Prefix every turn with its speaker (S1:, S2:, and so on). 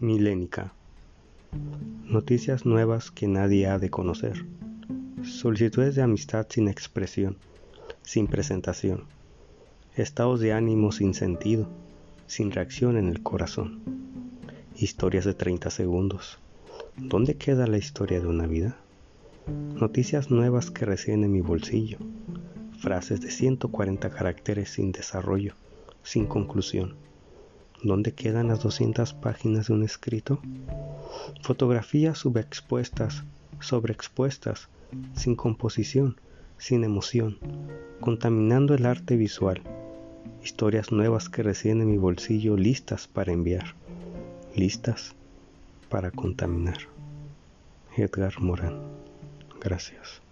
S1: Milénica. Noticias nuevas que nadie ha de conocer. Solicitudes de amistad sin expresión, sin presentación. Estados de ánimo sin sentido, sin reacción en el corazón. Historias de 30 segundos. ¿Dónde queda la historia de una vida? Noticias nuevas que recién en mi bolsillo. Frases de 140 caracteres sin desarrollo, sin conclusión. ¿Dónde quedan las 200 páginas de un escrito? Fotografías subexpuestas, sobreexpuestas, sin composición, sin emoción, contaminando el arte visual. Historias nuevas que recién en mi bolsillo listas para enviar, listas para contaminar. Edgar Morán. Gracias.